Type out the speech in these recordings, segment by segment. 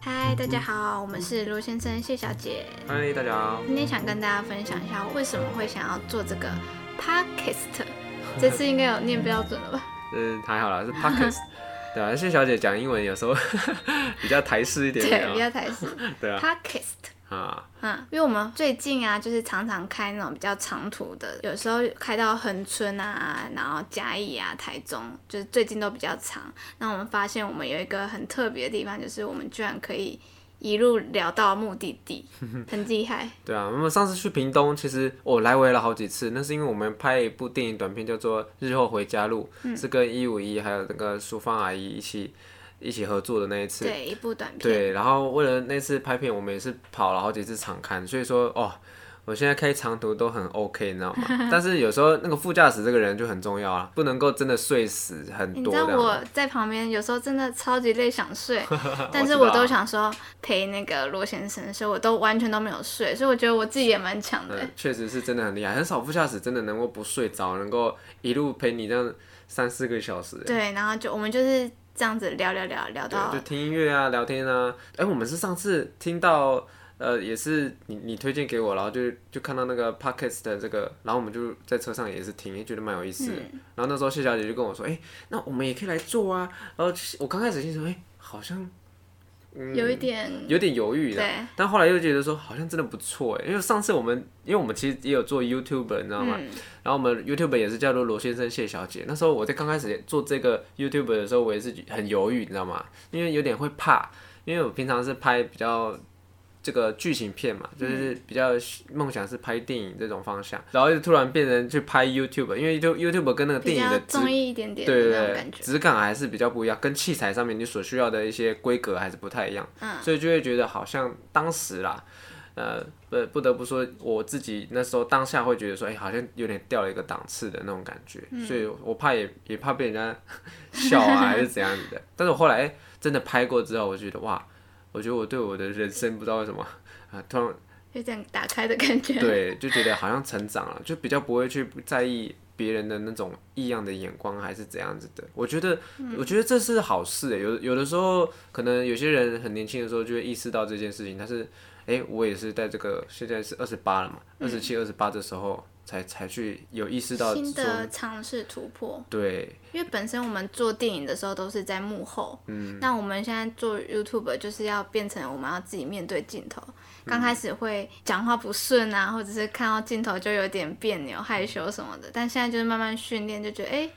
嗨，大家好，我们是罗先生、谢小姐。嗨，大家好。今天想跟大家分享一下，为什么会想要做这个 podcast。这次应该有念标准了吧？嗯，还好啦，是 podcast。对啊，谢小姐讲英文有时候 比较台式一点点对，比较台式。对啊。podcast。啊，嗯，因为我们最近啊，就是常常开那种比较长途的，有时候开到恒春啊，然后嘉义啊、台中，就是最近都比较长。那我们发现我们有一个很特别的地方，就是我们居然可以一路聊到目的地，很厉害。对啊，我们上次去屏东，其实我来回了好几次，那是因为我们拍一部电影短片，叫做《日后回家路》，是跟一五一还有那个淑芳阿姨一起。一起合作的那一次，对一部短片，对，然后为了那次拍片，我们也是跑了好几次场刊，所以说哦，我现在开长途都很 OK，你知道吗？但是有时候那个副驾驶这个人就很重要啊，不能够真的睡死很多。你知道我在旁边有时候真的超级累想睡，但是我都想说陪那个罗先生，所以我都完全都没有睡，所以我觉得我自己也蛮强的。确实是真的很厉害，很少副驾驶真的能够不睡着，能够一路陪你这样三四个小时。对，然后就我们就是。这样子聊聊聊聊到，就听音乐啊，聊天啊。哎、欸，我们是上次听到，呃，也是你你推荐给我，然后就就看到那个 podcast 的这个，然后我们就在车上也是听，也觉得蛮有意思的。嗯、然后那时候谢小姐就跟我说，哎、欸，那我们也可以来做啊。然后我刚开始心说，哎、欸，好像。嗯、有一点，有点犹豫的，但后来又觉得说好像真的不错哎，因为上次我们，因为我们其实也有做 YouTube，你知道吗？嗯、然后我们 YouTube 也是叫做罗先生谢小姐。那时候我在刚开始做这个 YouTube 的时候，我也是很犹豫，你知道吗？因为有点会怕，因为我平常是拍比较这个剧情片嘛，就是比较梦想是拍电影这种方向，然后就突然变成去拍 YouTube，因为 YouTube 跟那个电影的综艺一点点，对对对，质感还是比较不一样，跟器材上面你所需要的一些规格还是不太一样，嗯，所以就会觉得好像当时啦，呃，不不得不说我自己那时候当下会觉得说，哎、欸，好像有点掉了一个档次的那种感觉，嗯、所以我怕也也怕被人家 笑啊，还是怎样子的。但是我后来真的拍过之后，我觉得哇。我觉得我对我的人生不知道为什么啊，突然有点打开的感觉。对，就觉得好像成长了，就比较不会去在意别人的那种异样的眼光，还是怎样子的。我觉得，嗯、我觉得这是好事。有有的时候，可能有些人很年轻的时候就会意识到这件事情，但是，哎、欸，我也是在这个现在是二十八了嘛，二十七、二十八的时候。才才去有意识到新的尝试突破，对，因为本身我们做电影的时候都是在幕后，嗯，那我们现在做 YouTube 就是要变成我们要自己面对镜头，刚开始会讲话不顺啊，或者是看到镜头就有点别扭、害羞什么的，但现在就是慢慢训练，就觉得哎、欸，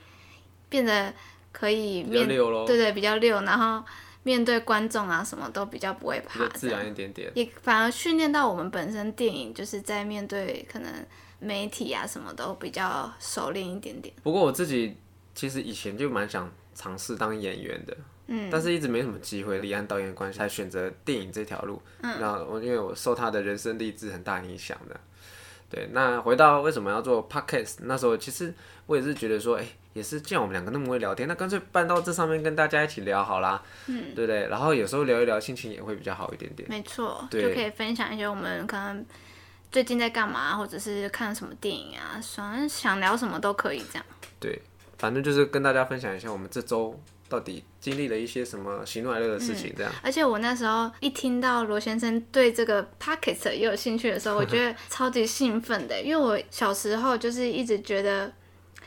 变得可以面对对比较溜，然后面对观众啊什么都比较不会怕，自然一点点，也反而训练到我们本身电影就是在面对可能。媒体啊，什么都比较熟练一点点。不过我自己其实以前就蛮想尝试当演员的，嗯，但是一直没什么机会。李安导演的关系，才选择电影这条路。嗯，然后我因为我受他的人生励志很大影响的。对，那回到为什么要做 podcast，那时候其实我也是觉得说，哎、欸，也是既然我们两个那么会聊天，那干脆搬到这上面跟大家一起聊好啦。嗯，对不对？然后有时候聊一聊，心情也会比较好一点点。没错，就可以分享一些我们可能。最近在干嘛，或者是看什么电影啊？反正想聊什么都可以这样。对，反正就是跟大家分享一下我们这周到底经历了一些什么喜怒哀乐的事情，这样、嗯。而且我那时候一听到罗先生对这个 podcast 也有兴趣的时候，我觉得 超级兴奋的，因为我小时候就是一直觉得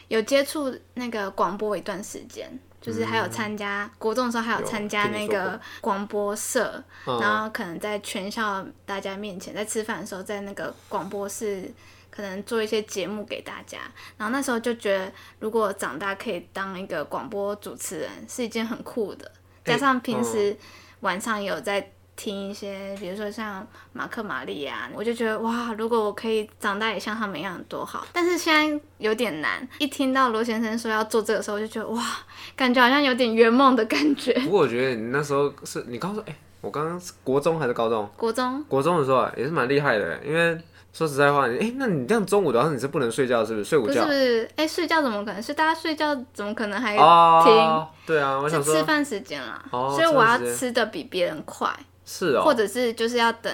有接触那个广播一段时间。就是还有参加、嗯、國中的时候，还有参加那个广播社，然后可能在全校大家面前，在吃饭的时候，在那个广播室可能做一些节目给大家。然后那时候就觉得，如果长大可以当一个广播主持人，是一件很酷的。加上平时晚上有在听一些，比如说像马克瑪麗啊，我就觉得哇，如果我可以长大也像他们一样多好。但是现在有点难，一听到罗先生说要做这个时候，我就觉得哇，感觉好像有点圆梦的感觉。不过我觉得你那时候是你刚说，哎、欸，我刚刚是國中还是高中？国中。国中的时候啊，也是蛮厉害的，因為說實在话，哎、欸，那你这样中午的話你是不能睡觉，是不是？睡午觉？不是，哎、欸，睡觉怎么可能？是大家睡觉怎么可能还听？哦，對啊，我想說是吃饭时间啦，哦，所以我要吃的比别人快。是哦，或者是就是要等，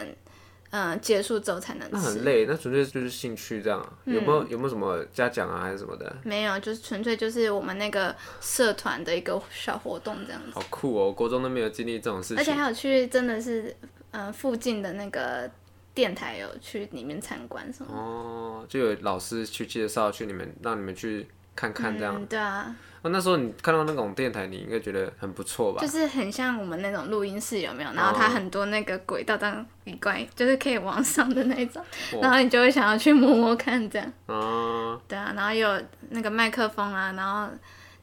嗯结束之后才能吃。那很累，那纯粹就是兴趣这样啊。有没嗯有有没有什么嘉奖啊，还是什么的？没有，就是纯粹就是我们那个社团的一个小活动这样子，好酷哦！国中都没有经历这种事情。而且还有去真的是嗯、呃附近的那个电台有去里面参观什么。哦，就有老师去介绍，去你们让你们去看看这样。嗯，对啊，哦，那时候你看到那种电台，你应该觉得很不错吧？就是很像我们那种录音室有没有？然后它很多那个轨道当一关，就是可以往上的那种，然后你就会想要去摸摸看这样。哦，对啊，然后有那个麦克风啊，然后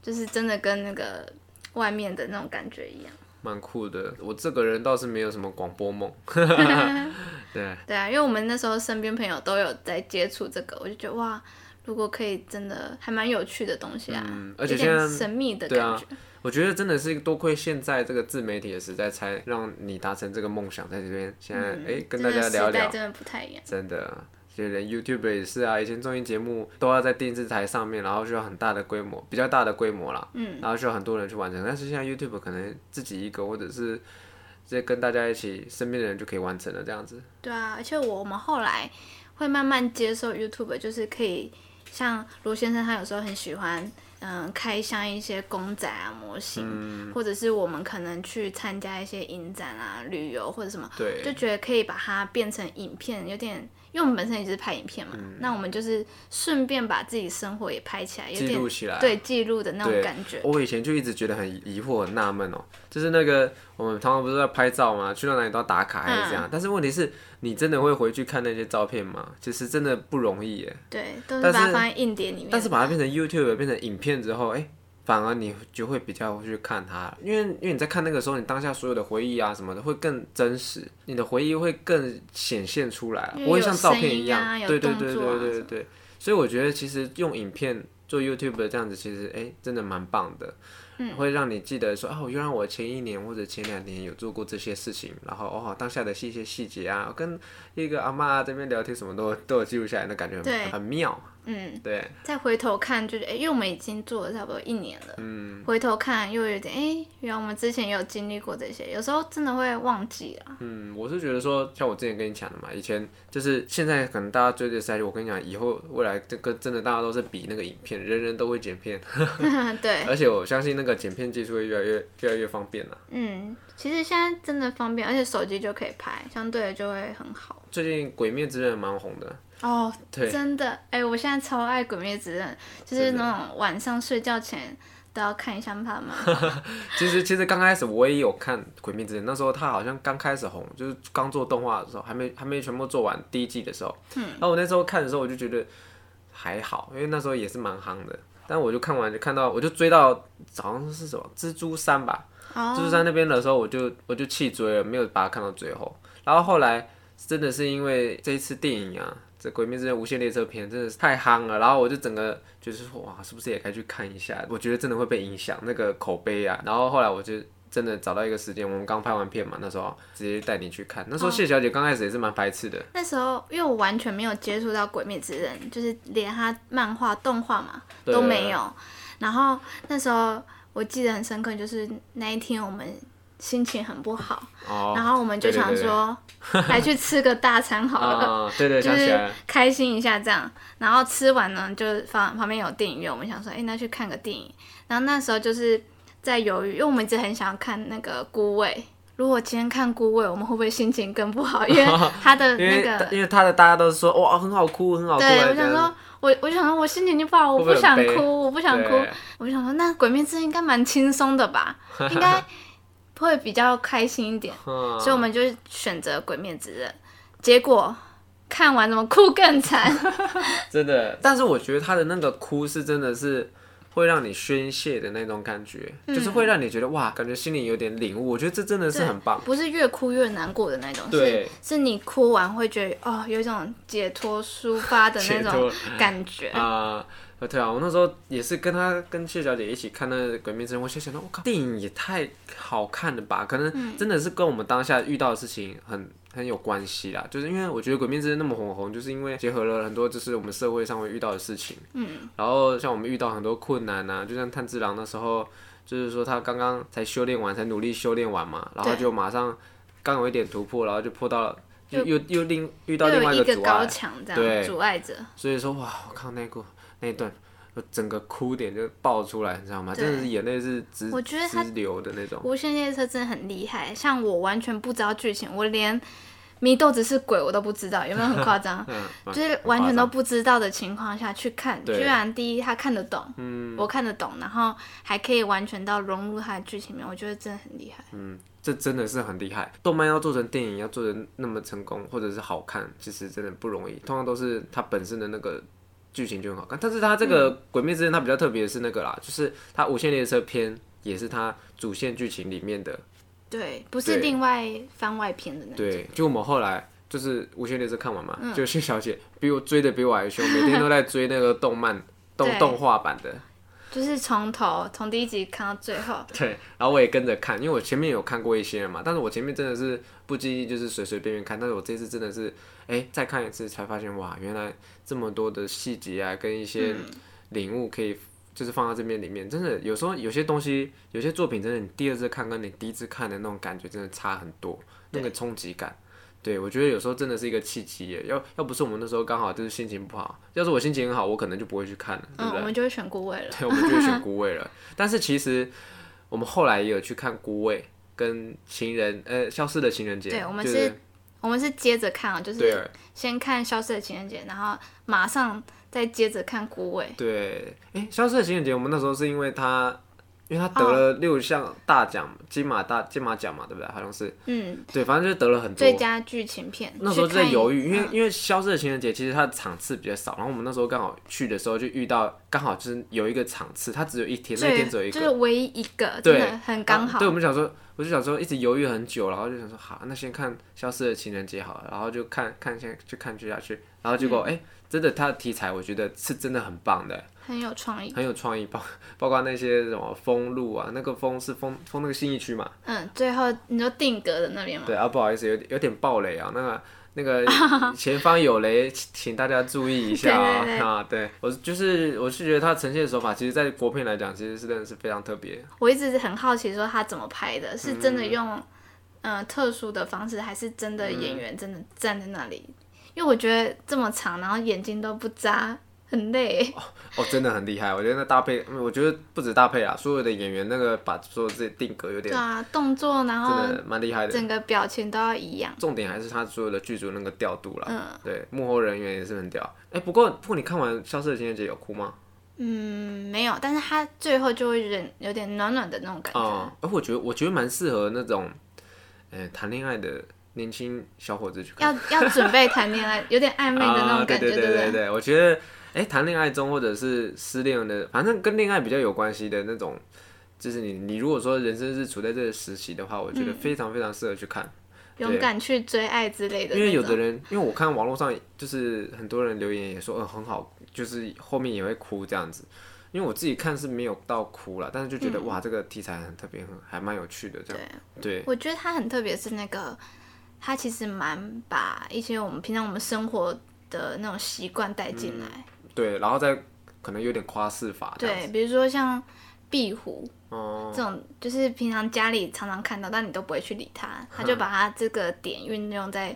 就是真的跟那个外面的那种感觉一样。蛮酷的。我这个人倒是没有什么广播梦。对，对啊，因为我们那时候身边朋友都有在接触这个，我就觉得哇，如果可以，真的还蛮有趣的东西啊，嗯而且现在神秘的感觉。我觉得真的是多亏现在这个自媒体的时代，才让你达成这个梦想，在这边现在哎、诶跟大家聊聊，真的不太一样。真的。就连 YouTube 也是啊，以前综艺节目都要在电视台上面，然后需要很大的规模，比较大的规模啦，嗯，然后需要很多人去完成。但是现在 YouTube 可能自己一个，或者是直接跟大家一起，身边的人就可以完成了这样子。对啊，而且我我们后来会慢慢接受 YouTube，就是可以像罗先生他有时候很喜欢。嗯，开箱一些公仔啊、模型，嗯或者是我们可能去参加一些影展啊、旅游或者什么，对，就觉得可以把它变成影片，有点，因为我们本身也是拍影片嘛，嗯那我们就是顺便把自己生活也拍起来，有记点录起来。对记录的那种感觉。我以前就一直觉得很疑惑、很纳闷哦，就是那个我们常常不是在拍照吗？去到哪里都要打卡还是这嗯样？但是问题是，你真的会回去看那些照片吗？其实真的不容易耶。对，都是把它放在硬碟里面。但是把它变成 YouTube 变成影片之后，哎、反而你就会比较会去看它，因为因为你在看那个时候，你当下所有的回忆啊什么的会更真实，你的回忆会更显现出来，不会像照片一样。对对对对对对。所以我觉得其实用影片做 YouTube 这样子，其实哎、真的蛮棒的。嗯会让你记得说哦，原来我前一年或者前两年有做过这些事情，然后哦当下的一些细节啊，跟一个阿妈这边聊天什么都都有记录下来，那感觉很很妙。嗯，对，再回头看，就是哎、因为我们已经做了差不多一年了，嗯回头看又有点哎、原来我们之前也有经历过这些，有时候真的会忘记啊。嗯，我是觉得说，像我之前跟你讲的嘛，以前就是现在可能大家追的赛，我跟你讲，以后未来这个真的大家都是比那个影片，人人都会剪片，对，而且我相信那个剪片技术会越来越越来越方便了。嗯，其实现在真的方便，而且手机就可以拍，相对的就会很好。最近《鬼灭之刃》蛮红的，哦，对真的，哎、我现在超爱《鬼灭之刃》，就是那种晚上睡觉前都要看一下他嘛。其实其实刚开始我也有看《鬼灭之刃》，那时候它好像刚开始红，就是刚做动画的时候，还没还没全部做完第一季的时候。嗯。然后我那时候看的时候，我就觉得还好，因为那时候也是蛮夯的。但我就看完就看到，我就追到早上是什么蜘蛛山吧，哦蜘蛛山那边的时候，我就我就弃追了，没有把它看到最后。然后后来真的是因为这一次电影啊，这《鬼灭之刃：无限列车篇》真的是太夯了，然后我就整个就是说哇，是不是也该去看一下？我觉得真的会被影响那个口碑啊。然后后来我就真的找到一个时间，我们刚拍完片嘛，那时候直接带你去看。那时候谢小姐刚开始也是蛮排斥的，那时候因为我完全没有接触到《鬼灭之刃》，就是连他漫画、动画嘛都没有。然后那时候我记得很深刻，就是那一天我们心情很不好，哦，然后我们就想说，来去吃个大餐好了。啊，对对，就是开心一下这样，然后吃完呢，就放旁边有电影院，我们想说，哎、那去看个电影。然后那时候就是在犹豫，因为我们一直很想要看那个《孤味》。如果今天看《孤味》，我们会不会心情更不好？因为 他的那个，因为他的大家都是说哇很好哭，很好哭，对我想说，我我就想说，我心情就不好，我不想哭，我不想哭，我就想说，那《鬼灭之刃》应该蛮轻松的吧？应该会比较开心一点，嗯所以我们就选择《鬼灭之刃》。结果看完怎么哭更惨？真的，但是我觉得他的那个哭是真的是会让你宣泄的那种感觉，就是会让你觉得哇，感觉心里有点领悟。我觉得这真的是很棒。不是越哭越难过的那种，是对是你哭完会觉得哦，有一种解脱抒发的那种感觉。啊、呃，对啊，我那时候也是跟他跟谢小姐一起看那个《鬼灭之刃》，我就想到，我靠，电影也太好看了吧？可嗯能真的是跟我们当下遇到的事情很很有关系啦。就是因为我觉得《鬼灭之刃》那么红红，就是因为结合了很多就是我们社会上会遇到的事情。嗯。然后像我们遇到很多困难啊，就像炭治郎那时候，就是说他刚刚才修炼完，才努力修炼完嘛，然后就马上刚有一点突破，然后就破到了又又另遇到另外一个阻碍，墙这对样阻碍着。所以说哇，我看那个那一段，我整个哭点就爆出来，你知道吗？真的是眼泪是直我觉得他直流的那种。无限列车真的很厉害，像我完全不知道剧情，我连祢豆子是鬼我都不知道，有没有很夸张？嗯，就是完全都不知道的情况下去看，居然第一他看得懂，嗯我看得懂，然后还可以完全到融入他的剧情里面，我觉得真的很厉害。嗯，这真的是很厉害。动漫要做成电影，要做的那么成功，或者是好看，其实真的不容易。通常都是它本身的那个剧情就很好看。但是它这个《鬼灭之刃》它比较特别的是那个啦，就是它《无限列车篇》也是它主线剧情里面的。对，不是对另外番外篇的那种。对，就我们后来。就是《无限列车》看完嘛，就谢小姐比我追的比我还凶，每天都在追那个动漫动对动画版的。就是从头从第一集看到最后，对，然后我也跟着看，因为我前面有看过一些了嘛，但是我前面真的是不经意就是随随便便看，但是我这次真的是，哎、再看一次才发现，哇，原来这么多的细节啊，跟一些领悟可以就是放到这边里面，真的有时候有些东西，有些作品真的你第二次看跟你第一次看的那种感觉真的差很多，那个冲击感。对，我觉得有时候真的是一个契机耶，要要不是我们那时候刚好就是心情不好，要是我心情很好，我可能就不会去看了，对嗯，不对？我们就会选孤位了。对，我们就会选孤味了。但是其实我们后来也有去看孤味跟情人，呃，消失的情人节。对我们就是我们是接着看啊，就是先看《消失的情人节》，然后马上再接着看《孤味》。对，哎，消失的情人节，我们那时候是因为他，因为他得了六项大奖，金马大金马奖嘛，对不对？好像是，嗯，对，反正就是得了很多最。佳剧情片。那时候就在犹豫，因为嗯因为消失的情人节其实它的场次比较少，然后我们那时候刚好去的时候就遇到，刚好就是有一个场次，它只有一天，那天只有一个，就是唯一一个，对很刚好。对，我们想说，我就想说，一直犹豫很久，然后就想说，好，那先看《消失的情人节》好了，然后就看看先去看去下去，然后结嗯果哎、真的它的题材我觉得是真的很棒的，很有创意。很有创意，包包括那些什么封路啊，那个封是封封那个信义区嘛，嗯，最后你说定格的那边吗？对啊，不好意思，有有点暴雷啊，那个。那个 前方有雷，请请大家注意一下啊！对对对啊，对我就是我是觉得他呈现的手法，其实，在国片来讲，其实是真的是非常特别。我一直很好奇，说他怎么拍的，是真嗯的用呃特殊的方式，还是真的演嗯员真的站在那里？因为我觉得这么长，然后眼睛都不眨，很累。哦，真的很厉害，我觉得那搭配，嗯我觉得不止搭配啊，所有的演员那个把所有这些定格有点对啊，动作，然后真的蛮厉害的。整个表情都要一样。重点还是他所有的剧组那个调度啦，嗯对，幕后人员也是很屌。哎、不过不过你看完《消失的情人节》有哭吗？嗯，没有，但是他最后就会忍有点暖暖的那种感觉。啊、而我觉得我觉得蛮适合那种，呃，谈恋爱的年轻小伙子去看。要要准备谈恋爱，有点暧昧的那啊种感觉，对对对，我觉得，哎、谈恋爱中或者是失恋的，反正跟恋爱比较有关系的那种，就是你你如果说人生是处在这个时期的话，我觉得非常非常适合去看。勇敢去追爱之类的。因为有的人，因为我看网络上就是很多人留言也说，呃，很好，就是后面也会哭这样子。因为我自己看是没有到哭了，但是就觉得、哇，这个题材很特别，很还蛮有趣的这样。对，我觉得它很特别，是那个它其实蛮把一些我们平常我们生活的那种习惯带进来。对，然后再可能有点夸饰法。对，比如说像壁虎哦，这种，就是平常家里常常看到，但你都不会去理它，他就把它这个点运用在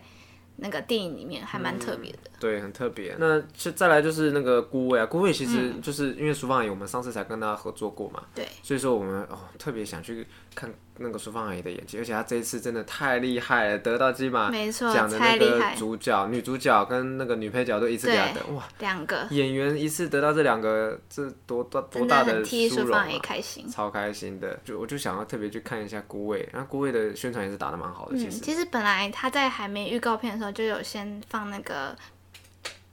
那个电影里面，还蛮特别的。对，很特别。那就再来就是那个孤味啊，孤味其实就是因为苏芳阿姨，我们上次才跟他合作过嘛，对，所以说我们哦特别想去看那个苏芳阿姨的演技，而且她这一次真的太厉害了，得到金马奖的那个主角、女主角跟那个女配角都一次给她对得，哇！两个演员一次得到这两个，这多大多大的殊荣啊！开心。超开心的，就我就想要特别去看一下孤味，然后孤味的宣传也是打的蛮好的，其嗯，实。其实本来他在还没预告片的时候就有先放那个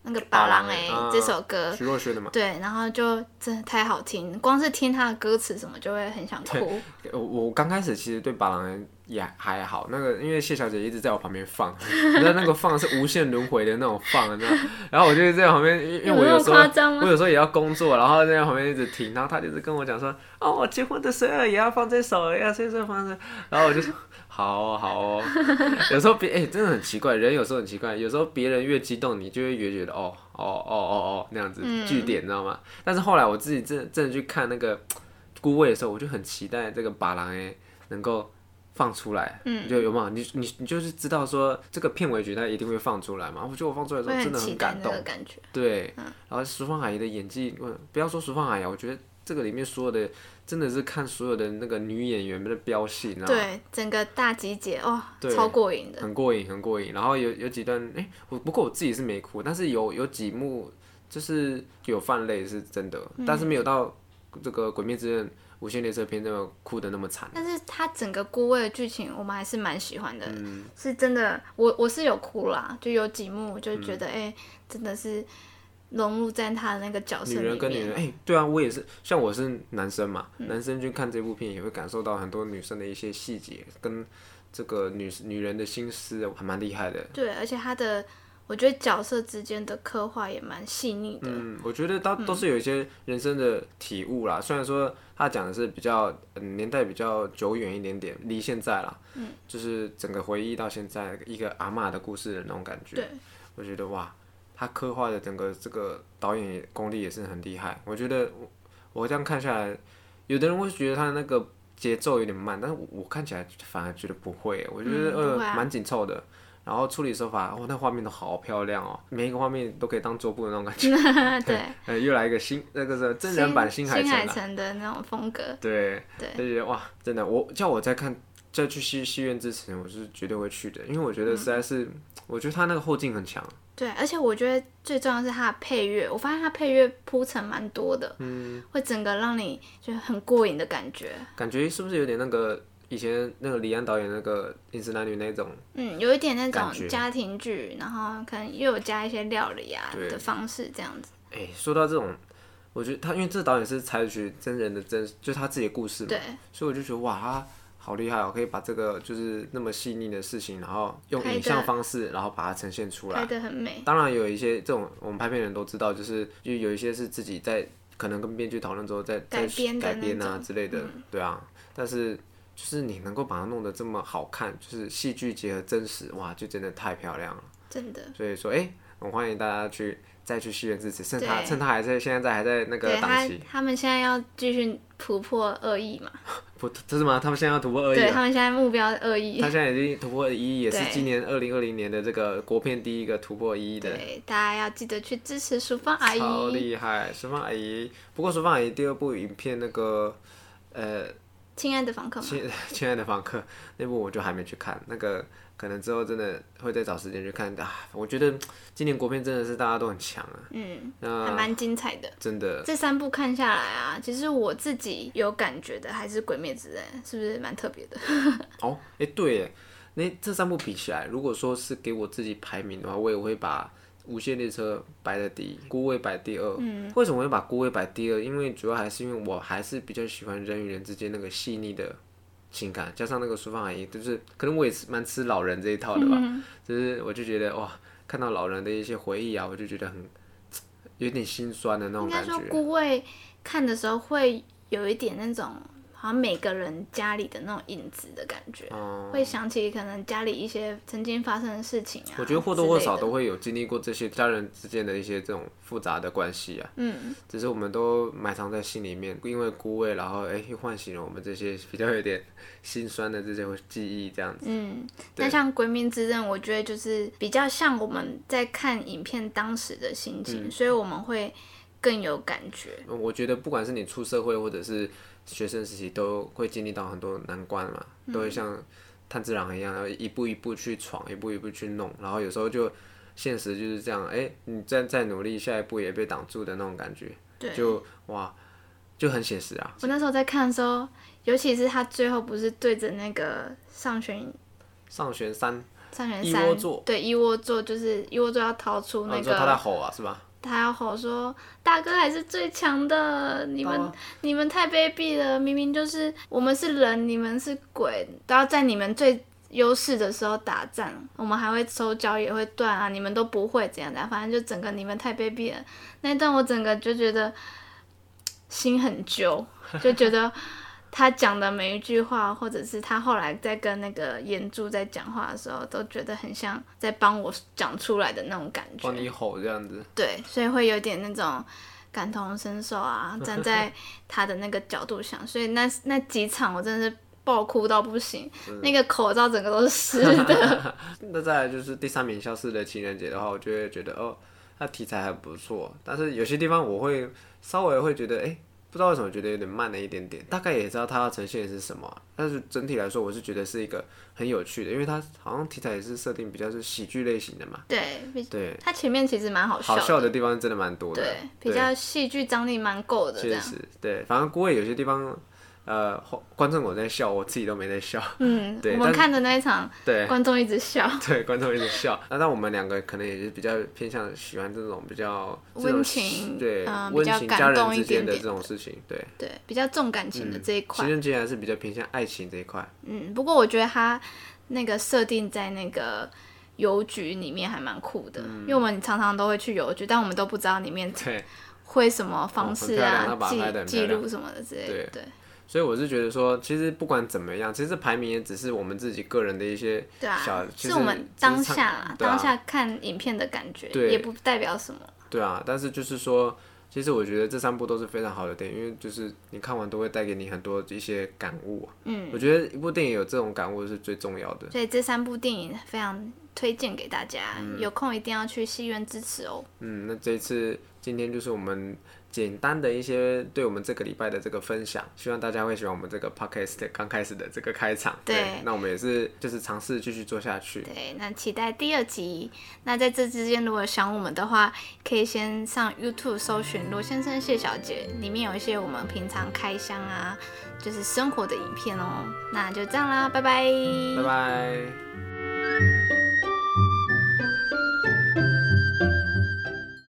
那个《巴巴郎哎这首歌，徐若瑄的嘛，对，然后就真的太好听，光是听他的歌词什么就会很想哭。我我刚开始其实对巴郎也还好，那个因为谢小姐一直在我旁边放，你知道那个放是无限轮回的那种放，你知道，然后我就在旁边，因为我有时候我有时候也要工作，然后在旁边一直听，然后他就是跟我讲说，哦，我结婚的时候也要放这首，也要这首放这，然后我就说好哦好哦，有时候别哎、真的很奇怪，人有时候很奇怪，有时候别人越激动，你就会越觉得哦哦哦哦哦那样子据点，你知道吗？但是后来我自己真的真的去看那个孤位的时候，我就很期待这个把郎哎能够放出来，嗯，就有没有？你你你就是知道说这个片尾曲它一定会放出来嘛？我觉得我放出来的时候真的很感动，感觉对。然后淑芳阿姨的演技，不要说淑芳阿姨，我觉得这个里面所有的真的是看所有的那个女演员们的飙戏，对，整个大集结哦，超过瘾的，很过瘾，很过瘾。然后有有几段，哎，我不过我自己是没哭，但是有有几幕就是有泛泪是真的，但是没有到这个《鬼灭之刃》。无限列车篇那么哭的那么惨，但是它整个孤味的剧情我们还是蛮喜欢的，是真的，我我是有哭啦，就有几幕就觉得哎，真的是融入在他的那个角色女人跟女人，哎，对啊，我也是，像我是男生嘛，男生去看这部片也会感受到很多女生的一些细节跟这个女女人的心思，还蛮厉害的。对，而且他的。我觉得角色之间的刻画也蛮细腻的。嗯，我觉得都都是有一些人生的体悟啦。虽然说他讲的是比较年代比较久远一点点，离现在啦，嗯，就是整个回忆到现在一个阿嬷的故事的那种感觉。对，我觉得哇，他刻画的整个这个导演功力也是很厉害。我觉得我我这样看下来，有的人会觉得他那个节奏有点慢，但是我看起来反而觉得不会，我觉得呃蛮紧凑的。然后处理手法，哦，那画面都好漂亮哦，每一个画面都可以当桌布的那种感觉。对，呃，又来一个新那个是真人版新海诚的那种风格。对，对，就觉得哇，真的，我叫我在看再去戏戏院之前，我是绝对会去的，因为我觉得实在是，我觉得他那个后劲很强。对，而且我觉得最重要是它的配乐，我发现它配乐铺陈蛮多的，嗯，会整个让你就很过瘾的感觉。感觉是不是有点那个？以前那个李安导演那个《饮食男女》那种，嗯，有一点那种家庭剧，然后可能又有加一些料理啊的方式这样子。哎，说到这种，我觉得他因为这导演是采取真人的真，就是他自己的故事嘛，对，所以我就觉得哇，他好厉害哦，可以把这个就是那么细腻的事情，然后用影像方式，然后把它呈现出来，拍的很美。当然有一些这种我们拍片人都知道，就是就有一些是自己在可能跟编剧讨论之后再再改编啊之类的，对啊，但是。就是你能够把它弄得这么好看，就是戏剧结合真实，哇，就真的太漂亮了。真的。所以说，哎，我欢迎大家去再去戏院支持，趁他趁他还在现在在还在那个档期。他们现在要继续突破二亿嘛？不，这是吗？他们现在要突破二亿。对他们现在目标二亿。他现在已经突破一亿，也是今年二零二零年的这个国片第一个突破一亿的。对，大家要记得去支持淑芳阿姨。超厉害，淑芳阿姨。不过淑芳阿姨第二部影片那个，呃。亲爱的房客，亲亲爱的房客那部我就还没去看，那个可能之后真的会再找时间去看啊。我觉得今年国片真的是大家都很强啊，嗯，还蛮精彩的，真的。这三部看下来啊，其实我自己有感觉的还是《鬼灭之刃》，是不是蛮特别的？哦，哎，对，那这三部比起来，如果说是给我自己排名的话，我也会把。无限列车摆在第一，孤味摆第二。嗯，为什么会把孤味摆第二？因为主要还是因为我还是比较喜欢人与人之间那个细腻的情感，加上那个淑芳阿姨，就是可能我也是蛮吃老人这一套的吧。就是我就觉得哇，看到老人的一些回忆啊，我就觉得很有点心酸的那种感觉。应该说孤味看的时候会有一点那种。好像每个人家里的那种影子的感觉，会想起可能家里一些曾经发生的事情啊。我觉得或多或少都会有经历过这些家人之间的一些这种复杂的关系啊。嗯。只是我们都埋藏在心里面，因为孤味，然后哎，又唤醒了我们这些比较有点心酸的这些记忆，这样子。嗯。那像《鬼灭之刃》，我觉得就是比较像我们在看影片当时的心情，所以我们会更有感觉。我觉得不管是你出社会，或者是。学生时期都会经历到很多难关嘛，都会像炭治郎一样，要一步一步去闯，一步一步去弄，然后有时候就现实就是这样，哎，你再再努力，下一步也被挡住的那种感觉，就哇，就很写实啊。我那时候在看的时候，尤其是他最后不是对着那个上玄上玄三上玄三对一窝座，就是一窝座要逃出那个他在吼啊，是吧？他要吼说：“大哥还是最强的，你们你们太卑鄙了！明明就是我们是人，你们是鬼，都要在你们最优势的时候打仗，我们还会手脚也会断啊！你们都不会怎样的，反正就整个你们太卑鄙了。那段我整个就觉得心很揪，就觉得。”他讲的每一句话，或者是他后来在跟那个岩柱在讲话的时候，都觉得很像在帮我讲出来的那种感觉。帮你吼这样子。对，所以会有点那种感同身受啊，站在 他的那个角度想，所以那那几场我真的是爆哭到不行，那个口罩整个都是湿的。那再来就是第三名，消失的情人节的话，我就会觉得哦，它题材还不错，但是有些地方我会稍微会觉得，哎，不知道为什么觉得有点慢了一点点。大概也知道它要呈现的是什么，但是整体来说，我是觉得是一个很有趣的，因为它好像题材也是设定比较是喜剧类型的嘛。对对，它前面其实蛮好笑，好笑的地方真的蛮多的，对，比较戏剧张力蛮够的。确实，对，反正郭伟有些地方。呃，观众我在笑，我自己都没在笑。嗯，对，我们看的那一场，对，观众一直笑。对，观众一直笑。那但我们两个可能也是比较偏向喜欢这种比较温情，对，温情家人之间的这种事情，对，对，比较重感情的这一块。情人节还是比较偏向爱情这一块。嗯，不过我觉得他那个设定在那个邮局里面还蛮酷的，因为我们常常都会去邮局，但我们都不知道里面会什么方式啊，记记录什么的之类的，对。所以我是觉得说，其实不管怎么样，其实排名也只是我们自己个人的一些小，是我们当下当下看影片的感觉，也不代表什么。对啊，但是就是说，其实我觉得这三部都是非常好的电影，因为就是你看完都会带给你很多一些感悟。嗯，我觉得一部电影有这种感悟是最重要的。所以这三部电影非常推荐给大家，有空一定要去戏院支持哦。嗯，那这一次今天就是我们。简单的一些对我们这个礼拜的这个分享，希望大家会喜欢我们这个 podcast 刚开始的这个开场。对，那我们也是就是尝试继续做下去。对，那期待第二集。那在这之间，如果想我们的话，可以先上 YouTube 搜寻罗先生谢小姐，里面有一些我们平常开箱啊，就是生活的影片哦。那就这样啦，拜拜，拜拜。